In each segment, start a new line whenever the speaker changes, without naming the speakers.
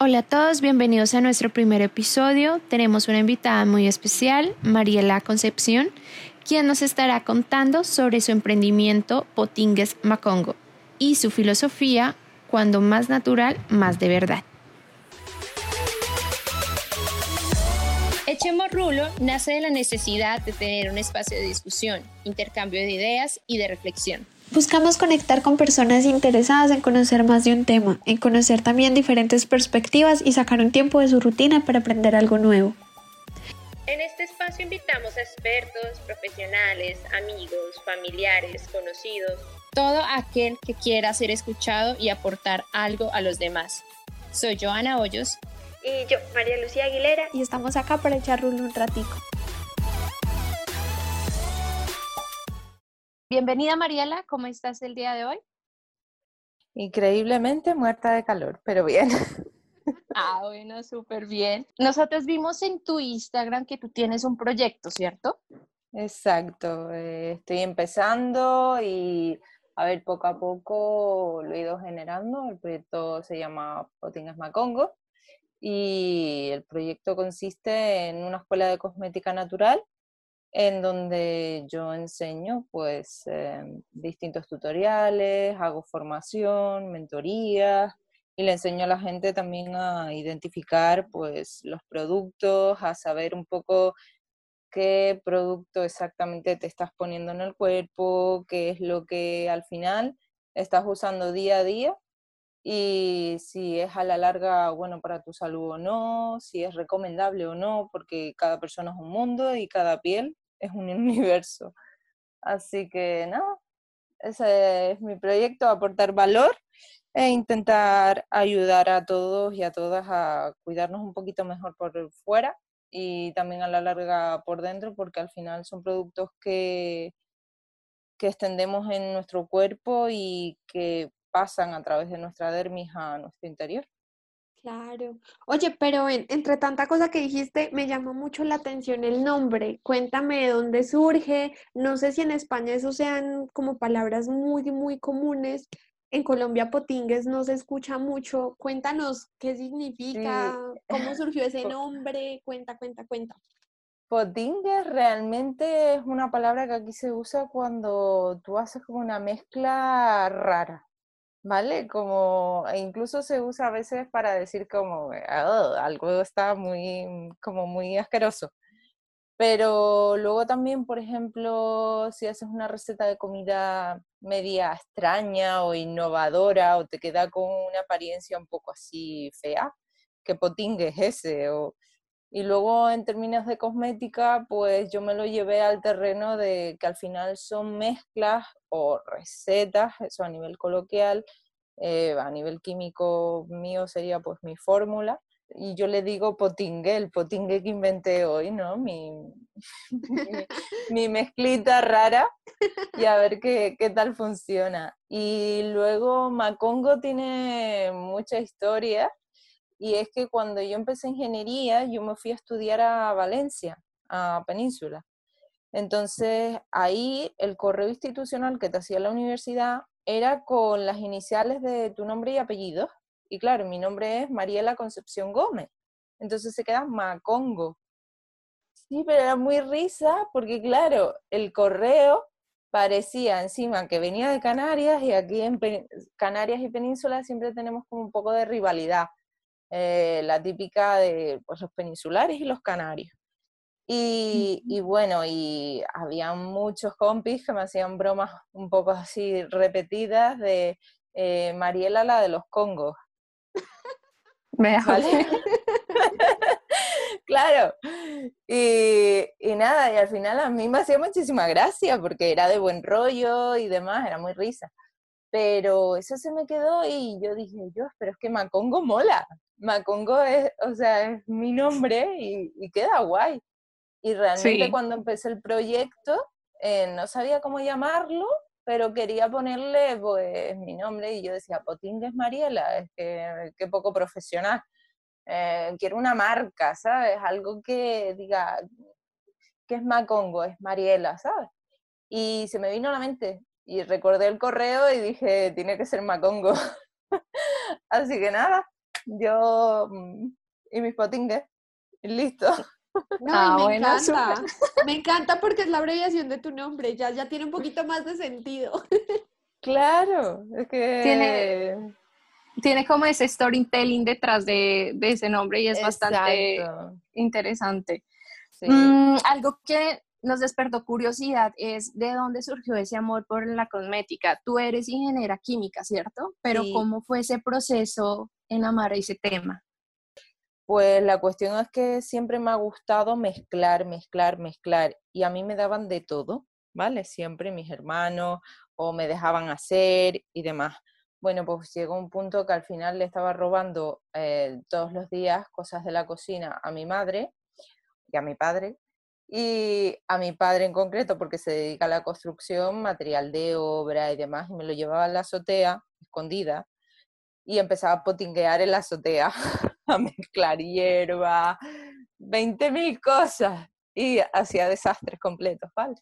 Hola a todos, bienvenidos a nuestro primer episodio. Tenemos una invitada muy especial, Mariela Concepción, quien nos estará contando sobre su emprendimiento Potingues Macongo y su filosofía, cuando más natural, más de verdad. Echemos Rulo nace de la necesidad de tener un espacio de discusión, intercambio de ideas y de reflexión
Buscamos conectar con personas interesadas en conocer más de un tema, en conocer también diferentes perspectivas y sacar un tiempo de su rutina para aprender algo nuevo.
En este espacio invitamos a expertos, profesionales, amigos, familiares, conocidos, todo aquel que quiera ser escuchado y aportar algo a los demás. Soy Joana Hoyos.
Y yo, María Lucía Aguilera. Y estamos acá para echar un ratico.
Bienvenida Mariela, ¿cómo estás el día de hoy?
Increíblemente muerta de calor, pero bien.
Ah, bueno, súper bien. Nosotros vimos en tu Instagram que tú tienes un proyecto, ¿cierto?
Exacto, eh, estoy empezando y a ver, poco a poco lo he ido generando. El proyecto se llama Potingas Macongo y el proyecto consiste en una escuela de cosmética natural en donde yo enseño pues em, distintos tutoriales, hago formación, mentorías y le enseño a la gente también a identificar pues los productos, a saber un poco qué producto exactamente te estás poniendo en el cuerpo, qué es lo que al final estás usando día a día y si es a la larga bueno para tu salud o no, si es recomendable o no, porque cada persona es un mundo y cada piel es un universo. Así que no, ese es mi proyecto, aportar valor e intentar ayudar a todos y a todas a cuidarnos un poquito mejor por fuera y también a la larga por dentro, porque al final son productos que, que extendemos en nuestro cuerpo y que pasan a través de nuestra dermis a nuestro interior.
Claro. Oye, pero entre tanta cosa que dijiste, me llamó mucho la atención el nombre. Cuéntame de dónde surge. No sé si en España eso sean como palabras muy, muy comunes. En Colombia potingues no se escucha mucho. Cuéntanos qué significa, cómo surgió ese nombre. Cuenta, cuenta, cuenta.
Potingues realmente es una palabra que aquí se usa cuando tú haces como una mezcla rara. ¿Vale? Como e incluso se usa a veces para decir como oh, algo está muy, como muy asqueroso. Pero luego también, por ejemplo, si haces una receta de comida media extraña o innovadora o te queda con una apariencia un poco así fea, que potingue es ese. O, y luego en términos de cosmética, pues yo me lo llevé al terreno de que al final son mezclas o recetas, eso a nivel coloquial, eh, a nivel químico mío sería pues mi fórmula. Y yo le digo potingue, el potingue que inventé hoy, ¿no? Mi, mi, mezclita rara y a ver qué, qué tal funciona. Y luego Macongo tiene mucha historia y es que cuando yo empecé ingeniería, yo me fui a estudiar a Valencia, a Península. Entonces, ahí el correo institucional que te hacía la universidad era con las iniciales de tu nombre y apellido. Y claro, mi nombre es Mariela Concepción Gómez. Entonces se queda Macongo. Sí, pero era muy risa porque, claro, el correo parecía encima que venía de Canarias y aquí en Canarias y Península siempre tenemos como un poco de rivalidad. Eh, la típica de pues, los peninsulares y los canarios. Y, bueno, y había muchos compis que me hacían bromas un poco así repetidas de eh, Mariela, la de los Congos. ¿Vale? claro. Y, y, nada, y al final a mí me hacía muchísima gracia porque era de buen rollo y demás, era muy risa. Pero eso se me quedó y yo dije, yo, pero es que Macongo mola. Macongo es, o sea, es mi nombre y, y queda guay. Y realmente cuando empecé el proyecto, eh, no sabía cómo llamarlo, pero quería ponerle pues mi nombre y yo decía, Potingues Mariela, es que qué poco profesional. Eh, quiero una marca, ¿sabes? Algo que diga que es Macongo, es Mariela, ¿sabes? Y se me vino a la mente y recordé el correo y dije, tiene que ser Macongo. Así que nada, yo mm, y mis potingues, listo.
No,
Ah,
me
bueno,
encanta. Me encanta porque es la abreviación de tu nombre, ya, ya tiene un poquito más de sentido.
Claro, es que...
Tiene- Tiene como ese storytelling detrás de, de ese nombre y es bastante interesante.
sí.
Mm, algo que nos despertó curiosidad es de dónde surgió ese amor por la cosmética. Tú eres ingeniera química, ¿cierto? Pero
Sí.
¿cómo fue ese proceso en amar ese tema?
Pues la cuestión es que siempre me ha gustado mezclar, mezclar, mezclar. Y a mí me daban de todo, ¿vale? Siempre mis hermanos o me dejaban hacer y demás. Bueno, pues llegó un punto que al final le estaba robando eh, todos los días cosas de la cocina a mi madre y a mi padre. Y a mi padre en concreto, porque se dedica a la construcción, material de obra y demás, y me lo llevaba a la azotea, escondida, y empezaba a potinguear en la azotea, a mezclar hierba, 20.000 cosas, y hacía desastres completos, ¿vale?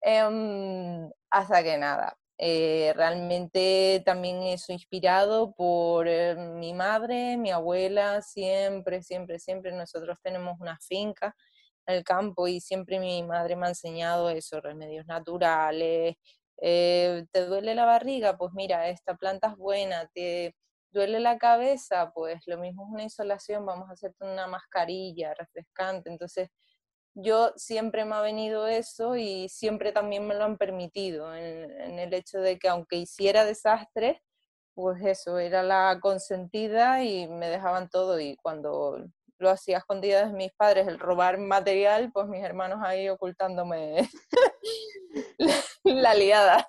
Em, hasta que nada, eh, realmente también eso inspirado por eh, mi madre, mi abuela, siempre, siempre, siempre nosotros tenemos una finca en el campo y siempre mi madre me ha enseñado eso, remedios naturales. eh, ¿Te duele la barriga? Pues mira, esta planta es buena. ¿Te duele la cabeza? Pues lo mismo es una insolación, vamos a hacerte una mascarilla refrescante. Entonces, yo siempre me ha venido eso y siempre también me lo han permitido, en, el hecho de que aunque hiciera desastres, pues eso, era la consentida y me dejaban todo y cuando lo hacía a escondidas de mis padres, el robar material, pues mis hermanos ahí ocultándome la, la liada.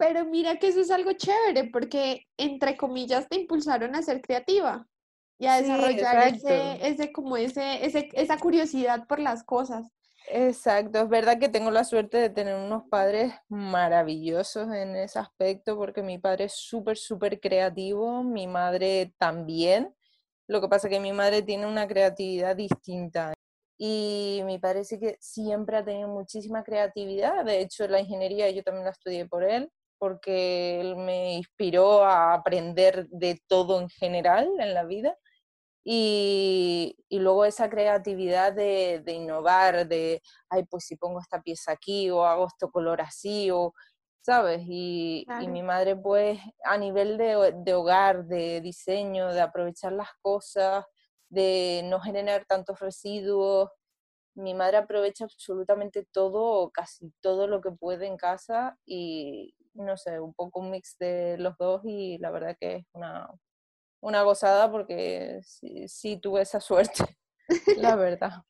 Pero mira que eso es algo chévere porque, entre comillas, te impulsaron a ser creativa y a
Sí,
desarrollar ese,
exacto.
ese, como ese, ese, esa curiosidad por las cosas.
Exacto, es verdad que tengo la suerte de tener unos padres maravillosos en ese aspecto, porque mi padre es súper, súper creativo, mi madre también. Lo que pasa es que mi madre tiene una creatividad distinta. Y mi padre sí que siempre ha tenido muchísima creatividad. De hecho, la ingeniería yo también la estudié por él, porque él me inspiró a aprender de todo en general en la vida. Y, y luego esa creatividad de, de innovar, de, ay, pues si pongo esta pieza aquí o hago este color así, o, ¿sabes? Y, y
Claro.
mi madre, pues, a nivel de, de hogar, de diseño, de aprovechar las cosas, de no generar tantos residuos, mi madre aprovecha absolutamente todo, casi todo lo que puede en casa y, no sé, un poco un mix de los dos y la verdad que es una, una gozada porque sí, sí tuve esa suerte, la verdad.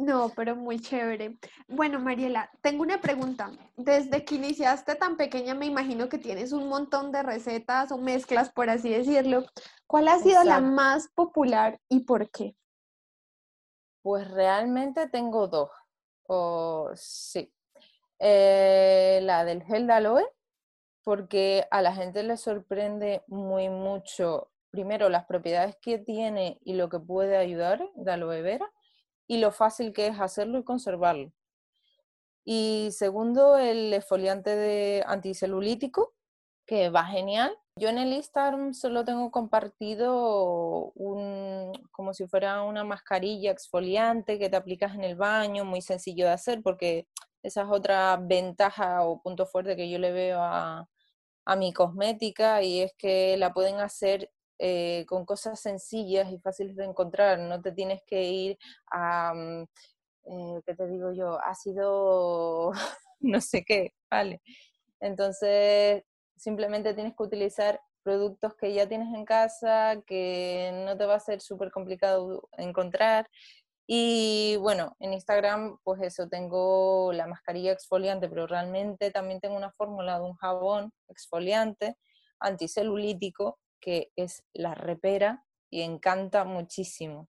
No, pero muy chévere. Bueno, Mariela, tengo una pregunta. Desde que iniciaste tan pequeña, me imagino que tienes un montón de recetas o mezclas, por así decirlo. ¿Cuál ha sido la más popular y por qué?
Pues realmente tengo dos, o sí. Eh, la del gel de aloe, porque a la gente le sorprende muy mucho, primero, las propiedades que tiene y lo que puede ayudar de aloe vera, y lo fácil que es hacerlo y conservarlo. Y segundo, el exfoliante de anticelulítico, que va genial. Yo en el Instagram solo tengo compartido un, como si fuera una mascarilla exfoliante que te aplicas en el baño, muy sencillo de hacer, porque esa es otra ventaja o punto fuerte que yo le veo a, a mi cosmética y es que la pueden hacer eh, con cosas sencillas y fáciles de encontrar. No te tienes que ir a, mm, eh, ¿qué te digo yo? Ácido, no sé qué, ¿vale? Entonces, simplemente tienes que utilizar productos que ya tienes en casa, que no te va a ser súper complicado encontrar. Y bueno, en Instagram, pues eso, tengo la mascarilla exfoliante, pero realmente también tengo una fórmula de un jabón exfoliante anticelulítico, que es la repera y encanta muchísimo.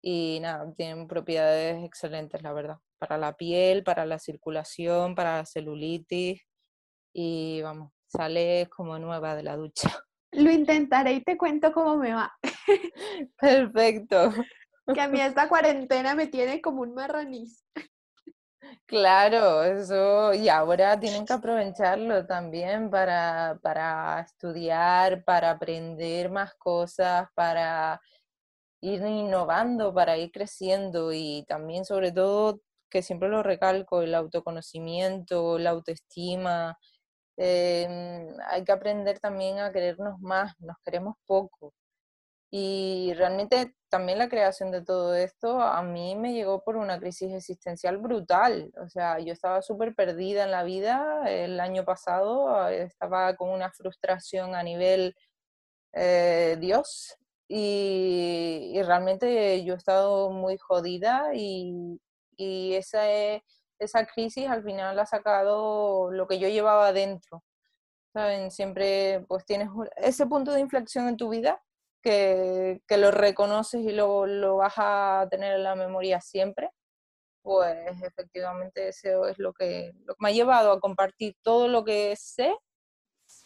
Y nada, tienen propiedades excelentes, la verdad, para la piel, para la circulación, para la celulitis. Y vamos, sale como nueva de la ducha.
Lo intentaré y te cuento cómo me va.
Perfecto.
Que a mí esta cuarentena me tiene como un marraniz.
Claro, eso, y ahora tienen que aprovecharlo también para, para estudiar, para aprender más cosas, para ir innovando, para ir creciendo y también sobre todo, que siempre lo recalco, el autoconocimiento, la autoestima. Em, hay que aprender también a querernos más, nos queremos poco. Y realmente también la creación de todo esto a mí me llegó por una crisis existencial brutal. O sea, yo estaba súper perdida en la vida el año pasado, estaba con una frustración a nivel eh, Dios y, realmente yo he estado muy jodida y, y esa, esa crisis al final ha sacado lo que yo llevaba dentro. ¿Saben? Siempre pues tienes ese punto de inflexión en tu vida que, que lo reconoces y lo, lo, vas a tener en la memoria siempre, pues efectivamente eso es lo que, lo que me ha llevado a compartir todo lo que sé.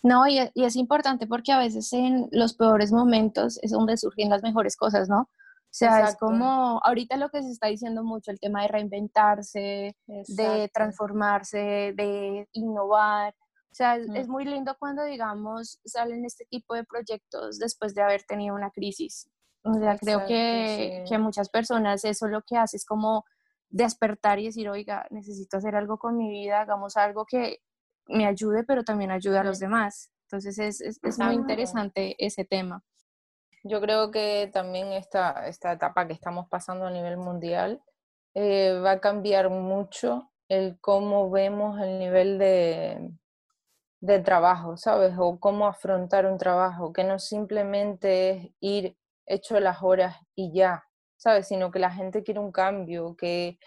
No, y, y, es importante porque a veces en los peores momentos es donde surgen las mejores cosas, ¿no? O sea, es como ahorita lo que se está diciendo mucho, el tema de reinventarse, de transformarse, de innovar. O sea, es, muy lindo cuando, digamos, salen este tipo de proyectos después de haber tenido una crisis. O sea, creo que, que muchas personas eso lo que hace es como despertar y decir, oiga, necesito hacer algo con mi vida, hagamos algo que me ayude, pero también ayude a los demás. Entonces es, es, es muy interesante ese tema.
Yo creo que también esta, esta etapa que estamos pasando a nivel mundial eh, va a cambiar mucho el cómo vemos el nivel de, de trabajo, ¿sabes? O cómo afrontar un trabajo, que no simplemente es ir hecho las horas y ya, ¿sabes? Sino que la gente quiere un cambio, que,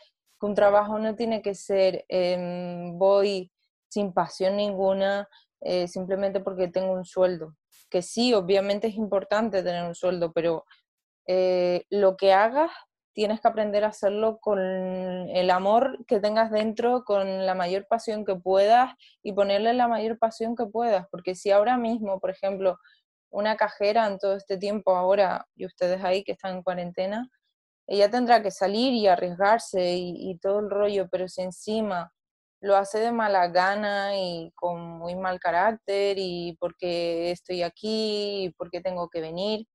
un trabajo no tiene que ser em, voy sin pasión ninguna, eh, simplemente porque tengo un sueldo. Que sí, obviamente es importante tener un sueldo, pero eh, lo que hagas tienes que aprender a hacerlo con el amor que tengas dentro, con la mayor pasión que puedas y ponerle la mayor pasión que puedas, porque si ahora mismo, por ejemplo, una cajera en todo este tiempo ahora, y ustedes ahí que están en cuarentena, ella tendrá que salir y arriesgarse y, todo el rollo, pero si encima lo hace de mala gana y con muy mal carácter y porque estoy aquí y porque tengo que venir,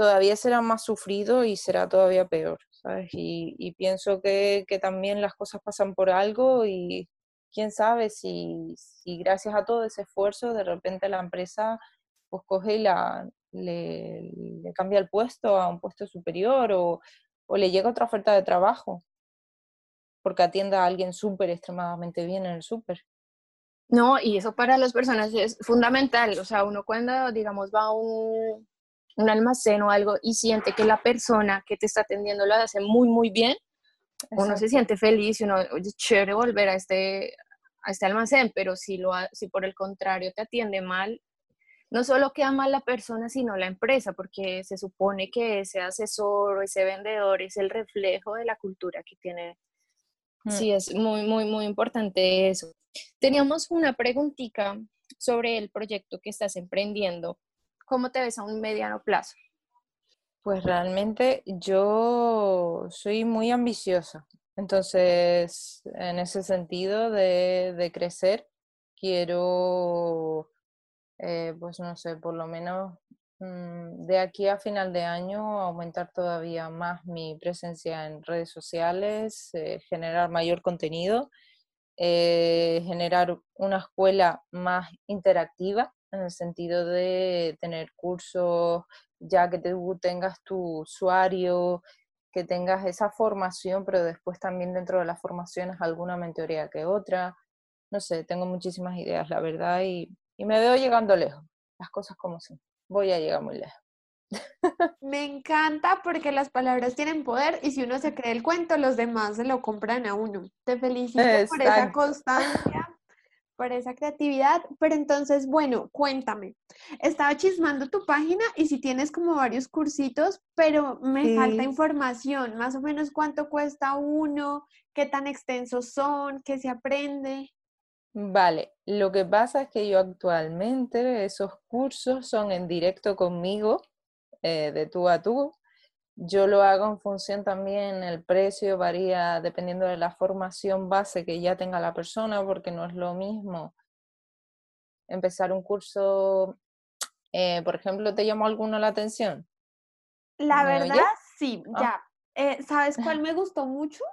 todavía será más sufrido y será todavía peor, ¿sabes? Y, pienso que, también las cosas pasan por algo y quién sabe si, gracias a todo ese esfuerzo de repente la empresa pues coge y la, le, cambia el puesto a un puesto superior o, o le llega otra oferta de trabajo porque atienda a alguien súper extremadamente bien en el súper.
No, y eso para las personas es fundamental. O sea, uno cuando, digamos, va a un, un almacén o algo y siente que la persona que te está atendiendo lo hace muy, muy bien, uno se siente feliz y uno, oye, chévere volver a este, a este almacén, pero si, lo, si por el contrario te atiende mal, no solo queda mal la persona, sino la empresa, porque se supone que ese asesor o ese vendedor es el reflejo de la cultura que tiene. Mm. Sí, es muy, muy, muy importante eso. Teníamos una preguntita sobre el proyecto que estás emprendiendo ¿Cómo te ves a un mediano plazo?
Pues realmente yo soy muy ambiciosa. Entonces, en ese sentido de, crecer, quiero, eh, pues no sé, por lo menos mm, de aquí a final de año aumentar todavía más mi presencia en redes sociales, eh, generar mayor contenido, eh, generar una escuela más interactiva en el sentido de tener cursos, ya que tú tengas tu usuario, que tengas esa formación, pero después también dentro de las formaciones alguna mentoría que otra. No sé, tengo muchísimas ideas, la verdad, y, y me veo llegando lejos, las cosas como son. Voy a llegar muy lejos.
Me encanta porque las palabras tienen poder y si uno se cree el cuento, los demás se lo compran a uno. Te felicito por esa constancia, por esa creatividad, pero entonces, bueno, cuéntame. Estaba chismando tu página y si tienes como varios cursitos, pero me falta información, más o menos cuánto cuesta uno, qué tan extensos son, qué se aprende.
Vale, lo que pasa es que yo actualmente esos cursos son en directo conmigo, eh, de tú a tú, Yo lo hago en función también, el precio varía dependiendo de la formación base que ya tenga la persona, porque no es lo mismo empezar un curso, eh, por ejemplo, ¿te llamó alguno la atención?
La verdad, sí, ah. ya. Eh, ¿Sabes cuál me gustó mucho?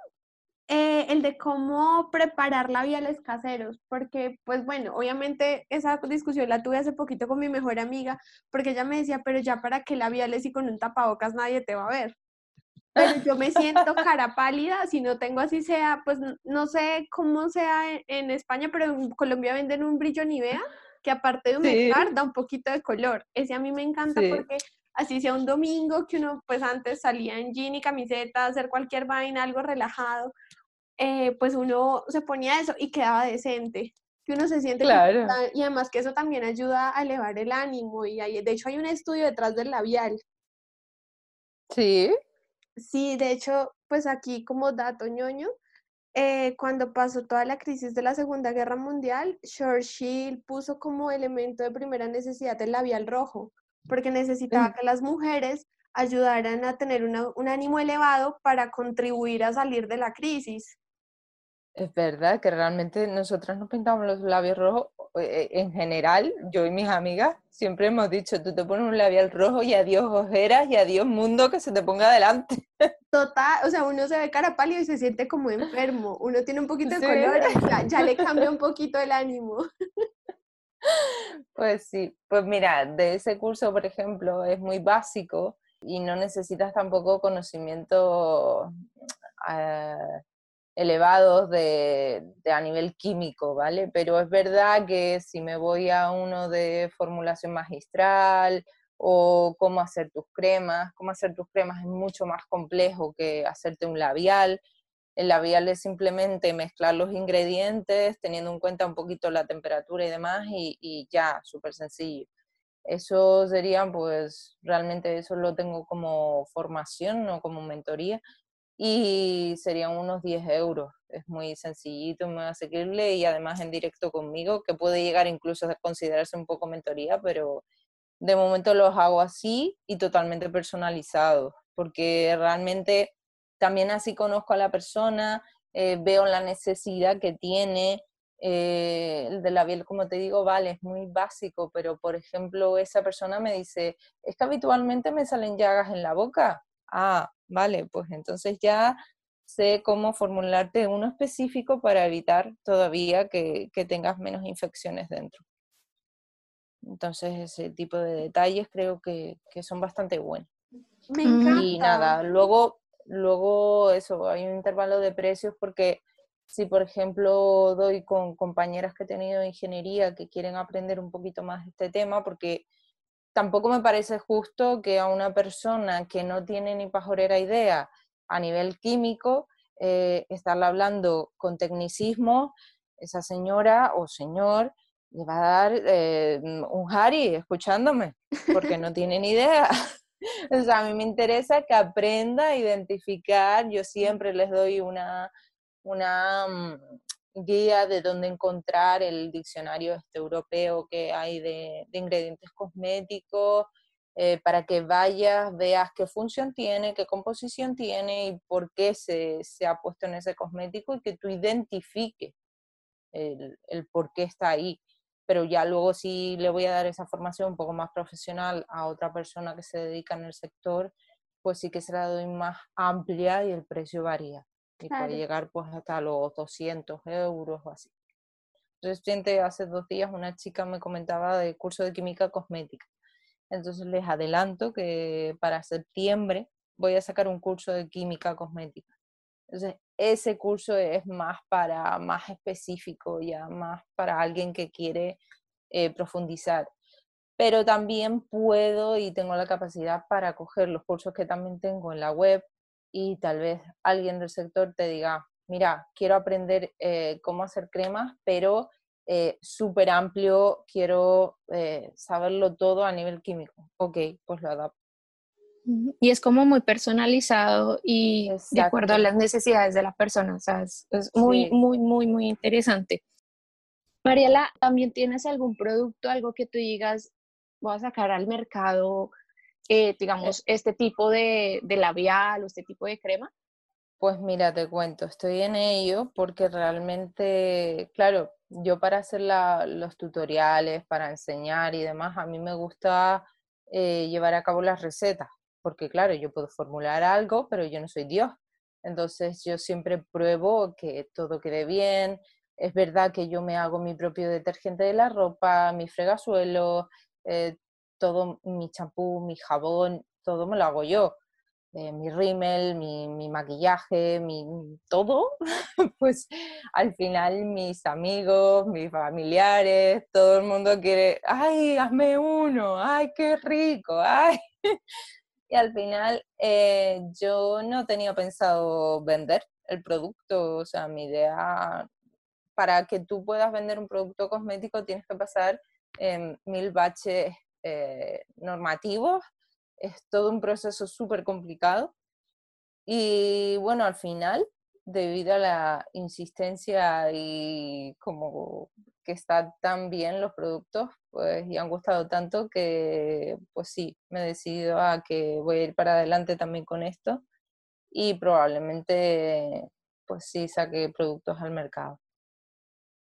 Eh, el de cómo preparar labiales caseros, porque pues bueno, obviamente esa discusión la tuve hace poquito con mi mejor amiga, porque ella me decía, pero ya para qué labiales y con un tapabocas nadie te va a ver. Pero yo me siento cara pálida, si no tengo así sea, pues no sé cómo sea en, España, pero en Colombia venden un brillo Nivea que aparte de humectar da un poquito de color. Ese a mí me encanta porque así sea un domingo que uno pues antes salía en jean y camiseta, hacer cualquier vaina, algo relajado, eh, pues uno se ponía eso y quedaba decente, que uno se siente
claro.
y además que eso también ayuda a elevar el ánimo y hay, de hecho hay un estudio detrás del labial.
Sí.
Sí, de hecho, pues aquí como dato ñoño, eh, cuando pasó toda la crisis de la Segunda Guerra Mundial, Churchill puso como elemento de primera necesidad el labial rojo, porque necesitaba mm. que las mujeres ayudaran a tener un ánimo elevado para contribuir a salir de la crisis.
Es verdad que realmente nosotras nos pintamos los labios rojos. Eh, en general, yo y mis amigas siempre hemos dicho, tú te pones un labial rojo y adiós ojeras y adiós mundo que se te ponga adelante.
Total, o sea, uno se ve cara pálida y se siente como enfermo. Uno tiene un poquito de color, ya, ya le cambia un poquito el ánimo.
Pues sí, pues mira, de ese curso, por ejemplo, es muy básico y no necesitas tampoco conocimiento eh, elevados de, a nivel químico, ¿vale? Pero es verdad que si me voy a uno de formulación magistral o cómo hacer tus cremas, cómo hacer tus cremas es mucho más complejo que hacerte un labial. El labial es simplemente mezclar los ingredientes teniendo en cuenta un poquito la temperatura y demás y, y ya, súper sencillo. Eso sería, pues, realmente eso lo tengo como formación, no como mentoría, y serían unos 10 euros. Es muy sencillito, muy asequible y además en directo conmigo, que puede llegar incluso a considerarse un poco mentoría, pero de momento los hago así y totalmente personalizados, porque realmente también así conozco a la persona, eh, veo la necesidad que tiene. Eh, el de la piel, como te digo, vale, es muy básico, pero por ejemplo, esa persona me dice, es que habitualmente me salen llagas en la boca. Ah, vale, pues entonces ya sé cómo formularte uno específico para evitar todavía que, tengas menos infecciones dentro. Entonces ese tipo de detalles creo que, son bastante buenos.
Me encanta.
Y nada, luego, luego eso, hay un intervalo de precios porque si por ejemplo doy con compañeras que he tenido de ingeniería que quieren aprender un poquito más este tema, porque tampoco me parece justo que a una persona que no tiene ni pajorera idea a nivel químico, eh, estarle hablando con tecnicismo, esa señora o señor le va a dar eh, un Harry escuchándome, porque no tiene ni idea. o sea, a mí me interesa que aprenda a identificar, yo siempre les doy una, una mm, guía de dónde encontrar el diccionario este europeo que hay de, ingredientes cosméticos, eh, para que vayas, veas qué función tiene, qué composición tiene y por qué se, ha puesto en ese cosmético y que tú identifiques el, por qué está ahí. Pero ya luego sí le voy a dar esa formación un poco más profesional a otra persona que se dedica en el sector, pues sí que se la doy más amplia y el precio varía y puede llegar pues hasta los 200 euros o así. Reciente, hace dos días, una chica me comentaba del curso de química cosmética. Entonces les adelanto que para septiembre voy a sacar un curso de química cosmética. Entonces, ese curso es más para, más específico, ya más para alguien que quiere eh, profundizar. Pero también puedo y tengo la capacidad para coger los cursos que también tengo en la web, y tal vez alguien del sector te diga, mira, quiero aprender eh, cómo hacer cremas, pero eh, súper amplio, quiero eh, saberlo todo a nivel químico. Ok, pues lo adapto.
Y es como muy personalizado y de acuerdo a las necesidades de la persona, o sea, es, muy, muy, muy, muy interesante. Mariela, ¿también tienes algún producto, algo que tú digas, voy a sacar al mercado
eh, digamos, este tipo de, de labial o este tipo de crema?
Pues mira, te cuento, estoy en ello porque realmente, claro, yo para hacer los tutoriales, para enseñar y demás, a mí me gusta eh, llevar a cabo las recetas, porque claro, yo puedo formular algo, pero yo no soy Dios. Entonces yo siempre pruebo que todo quede bien. Es verdad que yo me hago mi propio detergente de la ropa, mi fregasuelo, eh, todo mi champú, mi jabón, todo me lo hago yo. Eh, mi rímel, mi, mi, maquillaje, mi todo, pues al final mis amigos, mis familiares, todo el mundo quiere, ay, hazme uno, ay, qué rico, ay. Y al final eh, yo no tenía pensado vender el producto, o sea, mi idea, para que tú puedas vender un producto cosmético tienes que pasar mil baches eh, normativos es todo un proceso súper complicado. Y bueno, al final, debido a la insistencia y como que están tan bien los productos, pues y han gustado tanto que pues sí, me he decidido a que voy a ir para adelante también con esto y probablemente pues sí saque productos al mercado.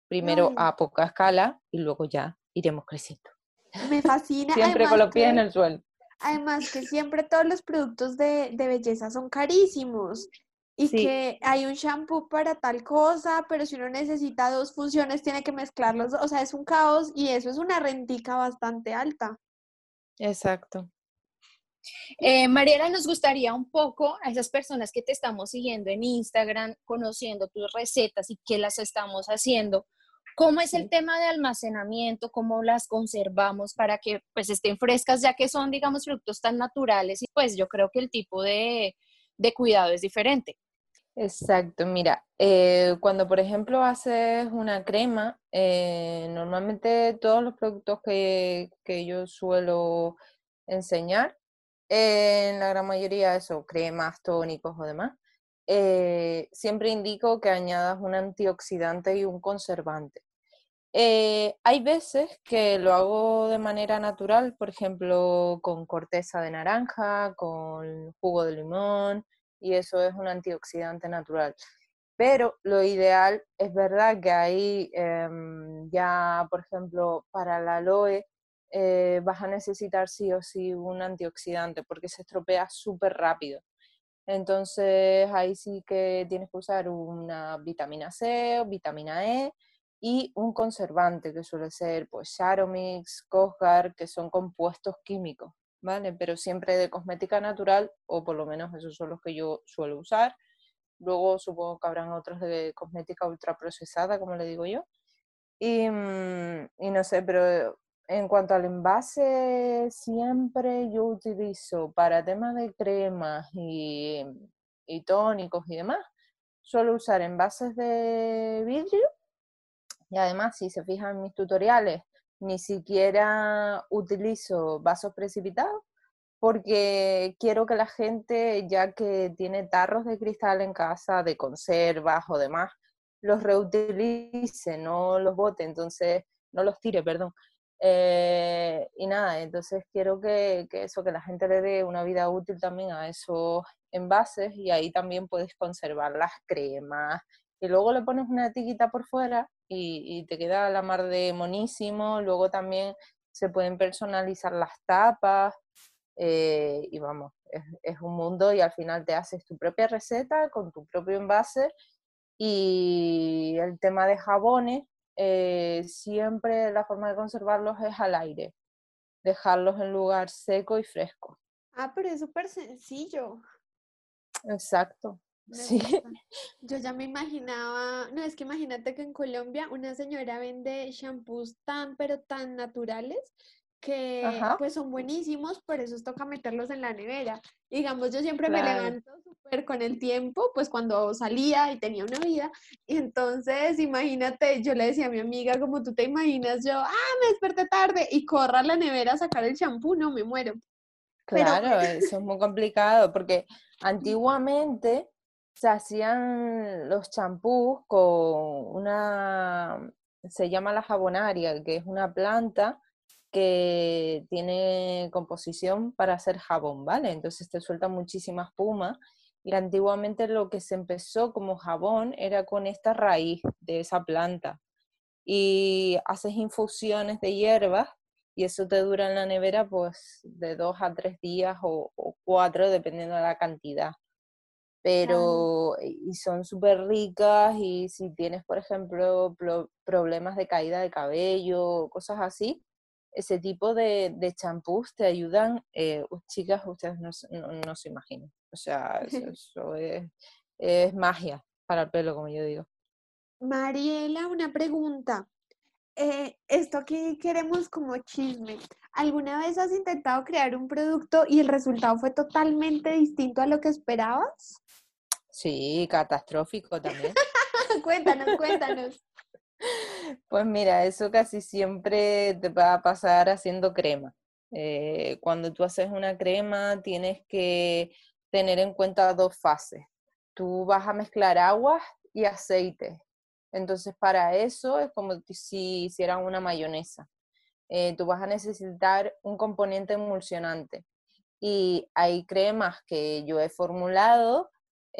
Primero a poca escala y luego ya iremos creciendo.
Me fascina.
Siempre con los pies en el suelo.
Además que siempre todos los productos de, belleza son carísimos y que hay un shampoo para tal cosa, pero si uno necesita dos funciones tiene que mezclarlos, o sea, es un caos y eso es una rentica bastante alta.
Exacto.
Eh, Mariela, nos gustaría un poco a esas personas que te estamos siguiendo en Instagram, conociendo tus recetas y qué las estamos haciendo, ¿Cómo es el tema de almacenamiento? ¿Cómo las conservamos para que pues estén frescas, ya que son, digamos, productos tan naturales? Y pues yo creo que el tipo de, cuidado es diferente.
Exacto, mira, eh, cuando por ejemplo haces una crema, eh, normalmente todos los productos que, yo suelo enseñar, en la gran mayoría eso, cremas, tónicos o demás, eh, siempre indico que añadas un antioxidante y un conservante. Hay veces que lo hago de manera natural, por ejemplo, con corteza de naranja, con jugo de limón, y eso es un antioxidante natural. Pero lo ideal es verdad que ahí em, ya, por ejemplo, para la aloe eh, vas a necesitar sí o sí un antioxidante porque se estropea súper rápido. Entonces ahí sí que tienes que usar una vitamina C o vitamina E y un conservante que suele ser pues Sharomix, Cosgar, que son compuestos químicos, ¿vale? Pero siempre de cosmética natural, o por lo menos esos son los que yo suelo usar. Luego supongo que habrán otros de cosmética ultraprocesada, como le digo yo. Y, mm, y no sé, pero en cuanto al envase, siempre yo utilizo para temas de cremas y, y tónicos y demás, suelo usar envases de vidrio y además, si se fijan en mis tutoriales, ni siquiera utilizo vasos precipitados porque quiero que la gente, ya que tiene tarros de cristal en casa, de conservas o demás, los reutilice, no los bote, entonces, no los tire, perdón. Eh, y nada, entonces quiero que, que, eso, que la gente le dé una vida útil también a esos envases y ahí también puedes conservar las cremas, y luego le pones una etiqueta por fuera y, te queda la mar de monísimo. Luego también se pueden personalizar las tapas eh, y vamos, es, un mundo y al final te haces tu propia receta con tu propio envase y el tema de jabones, eh, siempre la forma de conservarlos es al aire, dejarlos en lugar seco y fresco.
Ah, pero es súper sencillo.
Exacto. Sí.
Yo ya me imaginaba, no, es que imagínate que en Colombia una señora vende shampoos tan, pero tan naturales que pues son buenísimos, por eso toca meterlos en la nevera. Digamos, yo siempre me levanto súper con el tiempo, pues cuando salía y tenía una vida, y entonces imagínate, yo le decía a mi amiga, como tú te imaginas, yo, ah, me desperté tarde, y corra a la nevera a sacar el shampoo, no, me muero.
Claro, eso es muy complicado, porque antiguamente se hacían los champús con una, se llama la jabonaria, que es una planta que tiene composición para hacer jabón, ¿vale? Entonces te suelta muchísima espuma y antiguamente lo que se empezó como jabón era con esta raíz de esa planta y haces infusiones de hierbas y eso te dura en la nevera pues de dos a tres días o, cuatro dependiendo de la cantidad. Pero, y son súper ricas y si tienes, por ejemplo, problemas de caída de cabello, cosas así, ese tipo de, de champús te ayudan, eh, chicas, ustedes no, no, se imaginan. O sea, eso, es, es magia para el pelo, como yo digo.
Mariela, una pregunta. Eh, esto aquí queremos como chisme. ¿Alguna vez has intentado crear un producto y el resultado fue totalmente distinto a lo que esperabas?
Sí, catastrófico también.
cuéntanos, cuéntanos.
Pues mira, eso casi siempre te va a pasar haciendo crema. Eh, cuando tú haces una crema tienes que tener en cuenta dos fases. Tú vas a mezclar agua y aceite entonces, para eso es como si hicieran una mayonesa. Eh, tú vas a necesitar un componente emulsionante. Y hay cremas que yo he formulado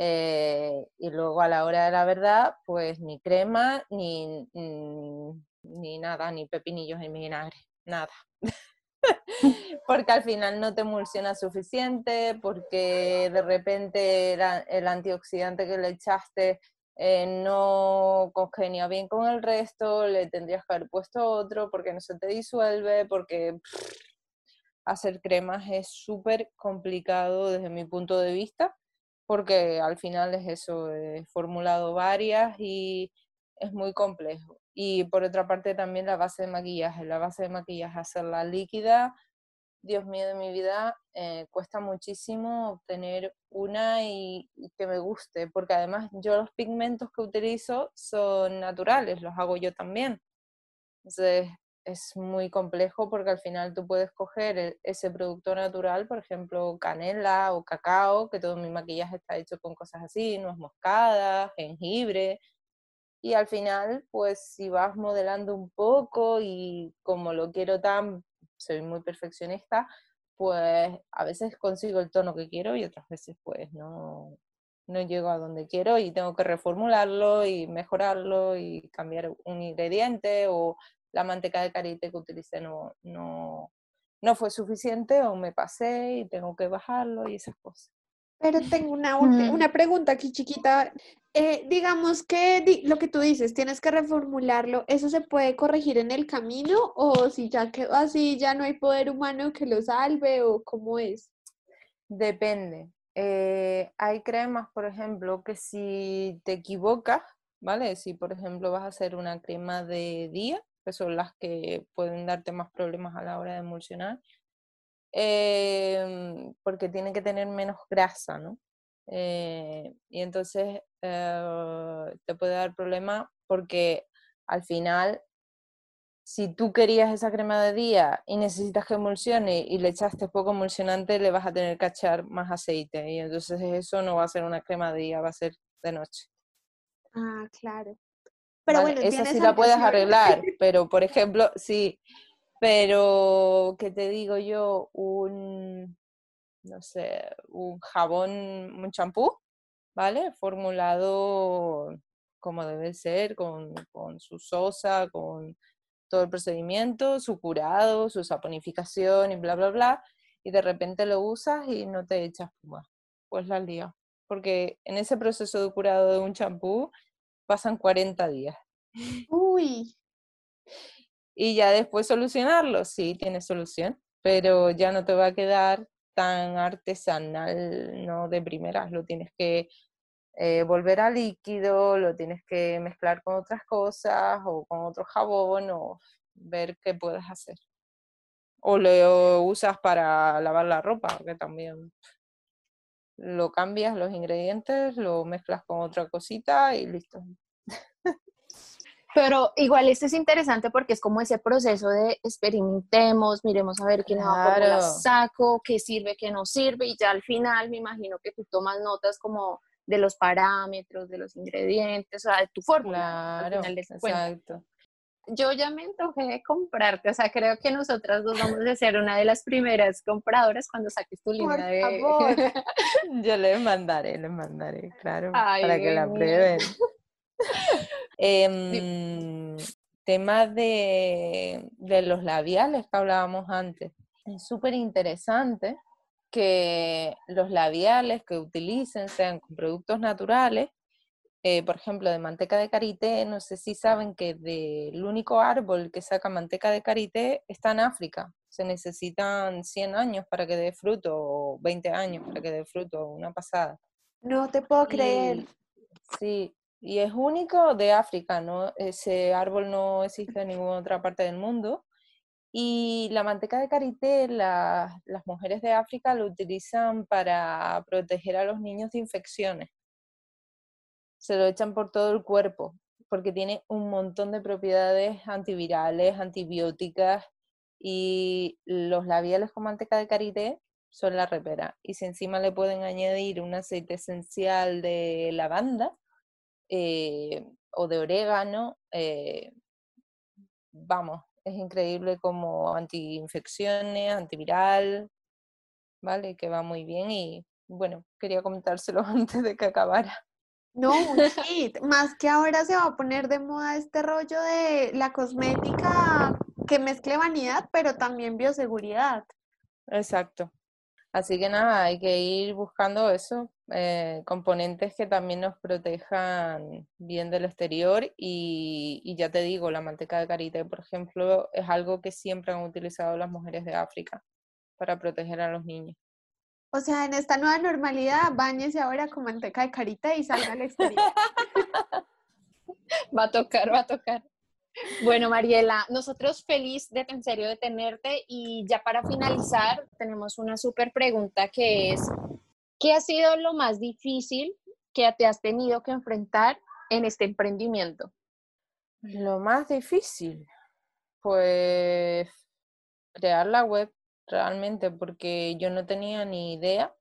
eh, y luego a la hora de la verdad, pues ni crema, ni, ni, nada, ni pepinillos ni vinagre, nada. porque al final no te emulsiona suficiente, porque de repente el antioxidante que le echaste eh, no congenia bien con el resto, le tendrías que haber puesto otro porque no se te disuelve, porque hacer cremas es súper complicado desde mi punto de vista, porque al final es eso, he formulado varias y es muy complejo. Y por otra parte también la base de maquillaje, la base de maquillaje hacerla líquida Dios mío de mi vida, eh, cuesta muchísimo obtener una y, que me guste, porque además yo los pigmentos que utilizo son naturales, los hago yo también. Entonces es muy complejo porque al final tú puedes coger e, ese producto natural, por ejemplo, canela o cacao, que todo mi maquillaje está hecho con cosas así, nuez moscada, jengibre, y al final, pues si vas modelando un poco y como lo quiero tan soy muy perfeccionista, pues a veces consigo el tono que quiero y otras veces pues no, no llego a donde quiero y tengo que reformularlo y mejorarlo y cambiar un ingrediente o la manteca de karité que utilicé no, no, no fue suficiente o me pasé y tengo que bajarlo y esas cosas.
Pero tengo una, una pregunta aquí chiquita. Eh, digamos que lo que tú dices, tienes que reformularlo, ¿eso se puede corregir en el camino o si ya quedó así, ya no hay poder humano que lo salve o cómo es?
Depende. Eh, hay cremas, por ejemplo, que si te equivocas, ¿vale? Si, por ejemplo, vas a hacer una crema de día, que son las que pueden darte más problemas a la hora de emulsionar, Em, porque tiene que tener menos grasa, ¿no? Eh, y entonces eh, te puede dar problema porque al final, si tú querías esa crema de día y necesitas que emulsione y le echaste poco emulsionante, le vas a tener que echar más aceite y entonces eso no va a ser una crema de día, va a ser de noche.
Ah, claro.
Pero bueno, esa sí la puedes arreglar, pero por ejemplo, si pero, ¿qué te digo yo? Un, no sé, un jabón, un champú, ¿vale? Formulado como debe ser, con, con su sosa, con todo el procedimiento, su curado, su saponificación y bla, bla, bla, y de repente lo usas y no te echas espuma. Pues la lío. Porque en ese proceso de curado de un champú pasan 40 días.
Uy
y ya después solucionarlo, sí, tiene solución, pero ya no te va a quedar tan artesanal, no de primeras, lo tienes que eh, volver a líquido, lo tienes que mezclar con otras cosas o con otro jabón o ver qué puedes hacer. O lo usas para lavar la ropa, que también lo cambias los ingredientes, lo mezclas con otra cosita y listo.
Pero igual este es interesante porque es como ese proceso de experimentemos, miremos a ver qué nueva saco, qué sirve, qué no sirve, y ya al final me imagino que tú tomas notas como de los parámetros, de los ingredientes, o sea, de tu fórmula.
Claro, exacto.
Yo ya me antojé de comprarte, o sea, creo que nosotras dos vamos a ser una de las primeras compradoras cuando saques tu línea de...
yo les mandaré, les mandaré, claro, para que la prueben. Em, tema de, de los labiales que hablábamos antes. Es súper interesante que los labiales que utilicen sean con productos naturales eh, por ejemplo, de manteca de karité, no sé si saben que el único árbol que saca manteca de karité está en África. Se necesitan 100 años para que dé fruto, o 20 años para que dé fruto, una pasada.
No te puedo creer.
sí, y es único de África, ¿no? Ese árbol no existe en ninguna otra parte del mundo. Y la manteca de karité, las mujeres de África lo utilizan para proteger a los niños de infecciones se lo echan por todo el cuerpo, porque tiene un montón de propiedades antivirales, antibióticas y los labiales con manteca de karité son la repera. Y si encima le pueden añadir un aceite esencial de lavanda eh, o de orégano, eh, vamos, es increíble como antiinfecciones, antiviral, ¿vale? Que va muy bien y bueno, quería comentárselo antes de que acabara.
No, un hit. Más que ahora se va a poner de moda este rollo de la cosmética que mezcle vanidad, pero también bioseguridad.
Exacto. Así que nada, hay que ir buscando eso, eh, componentes que también nos protejan bien del exterior y, y, ya te digo, la manteca de karité, por ejemplo, es algo que siempre han utilizado las mujeres de África para proteger a los niños.
O sea, en esta nueva normalidad, bañese ahora con manteca de carita y salga al exterior.
va a tocar, va a tocar. Bueno, Mariela, nosotros feliz de en serio de tenerte y ya para finalizar tenemos una súper pregunta que es, ¿qué ha sido lo más difícil que te has tenido que enfrentar en este emprendimiento?
Lo más difícil, pues crear la web realmente porque yo no tenía ni idea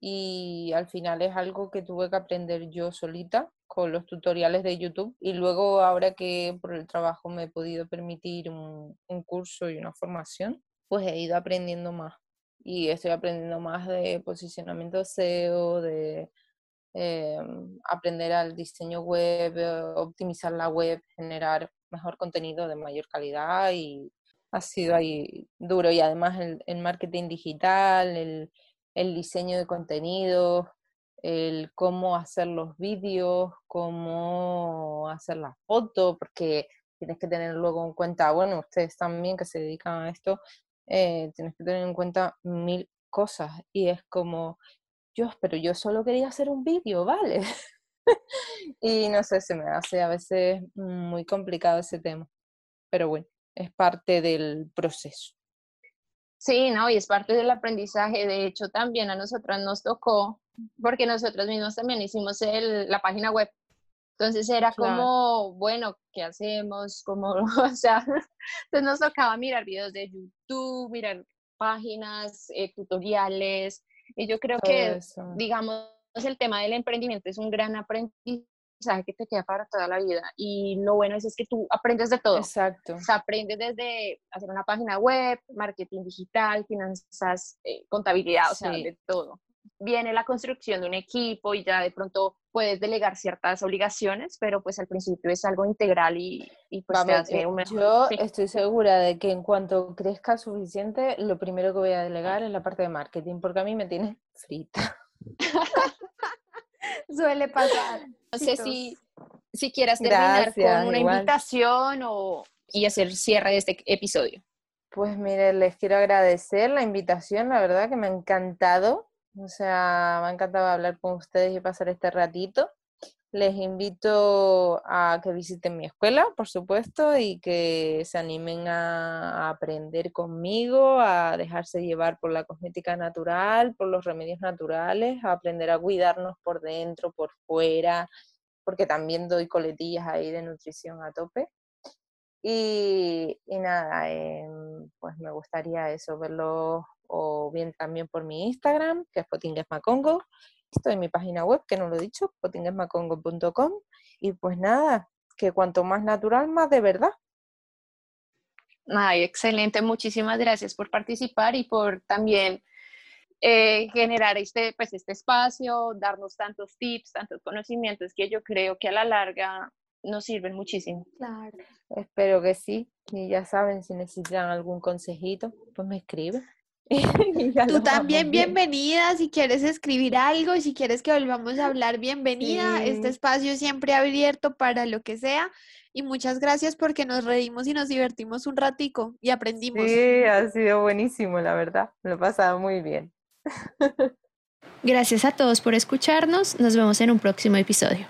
y al final es algo que tuve que aprender yo solita con los tutoriales de YouTube y luego ahora que por el trabajo me he podido permitir un, curso y una formación, pues he ido aprendiendo más y estoy aprendiendo más de posicionamiento SEO, de eh, aprender al diseño web, eh, optimizar la web, generar mejor contenido de mayor calidad y ha sido ahí duro y además el, marketing digital, el, diseño de contenidos, el cómo hacer los vídeos, cómo hacer las fotos, porque tienes que tener luego en cuenta, bueno, ustedes también que se dedican a esto, eh, tienes que tener en cuenta mil cosas y es como, yo, pero yo solo quería hacer un vídeo, ¿vale? y no sé, se me hace a veces muy complicado ese tema, pero bueno es parte del proceso.
Sí, no, y es parte del aprendizaje. De hecho, también a nosotras nos tocó, porque nosotros mismos también hicimos el, la página web. Entonces era como, bueno, ¿qué hacemos? Como, o sea, entonces nos tocaba mirar videos de YouTube, mirar páginas, eh, tutoriales. Y yo creo que, digamos, el tema del emprendimiento es un gran aprendizaje que te queda para toda la vida. Y lo bueno es, es que tú aprendes de todo.
Exacto.
O sea, aprendes desde hacer una página web, marketing digital, finanzas, eh, contabilidad, o sea, de todo. Viene la construcción de un equipo y ya de pronto puedes delegar ciertas obligaciones, pero pues al principio es algo integral y, y pues te hace
eh,
un mejor.
Yo estoy segura de que en cuanto crezca suficiente, lo primero que voy a delegar es la parte de marketing, porque a mí me tiene frita.
Suele pasar.
No sé si, si quieras terminar con una invitación o, y hacer cierre de este episodio.
Pues mire, les quiero agradecer la invitación, la verdad que me ha encantado. O sea, me ha encantado hablar con ustedes y pasar este ratito. Les invito a que visiten mi escuela, por supuesto, y que se animen a aprender conmigo, a dejarse llevar por la cosmética natural, por los remedios naturales, a aprender a cuidarnos por dentro, por fuera, porque también doy coletillas ahí de nutrición a tope. Y, nada, em, pues me gustaría eso, verlo o bien también por mi Instagram, que es potinguesmacongo, en mi página web, que no lo he dicho, potinguesmacongo.com. Y pues nada, que cuanto más natural, más de verdad.
Ay, excelente. Muchísimas gracias por participar y por también eh, generar este, pues, este espacio, darnos tantos tips, tantos conocimientos que yo creo que a la larga nos sirven muchísimo.
Claro. Espero que sí. Y ya saben, si necesitan algún consejito, pues me escriben.
Tú también bienvenida, si quieres escribir algo y si quieres que volvamos a hablar, bienvenida. Este espacio siempre abierto para lo que sea. Y muchas gracias porque nos reímos y nos divertimos un ratico y aprendimos.
Sí, ha sido buenísimo, la verdad. Lo he pasado muy bien.
Gracias a todos por escucharnos. Nos vemos en un próximo episodio.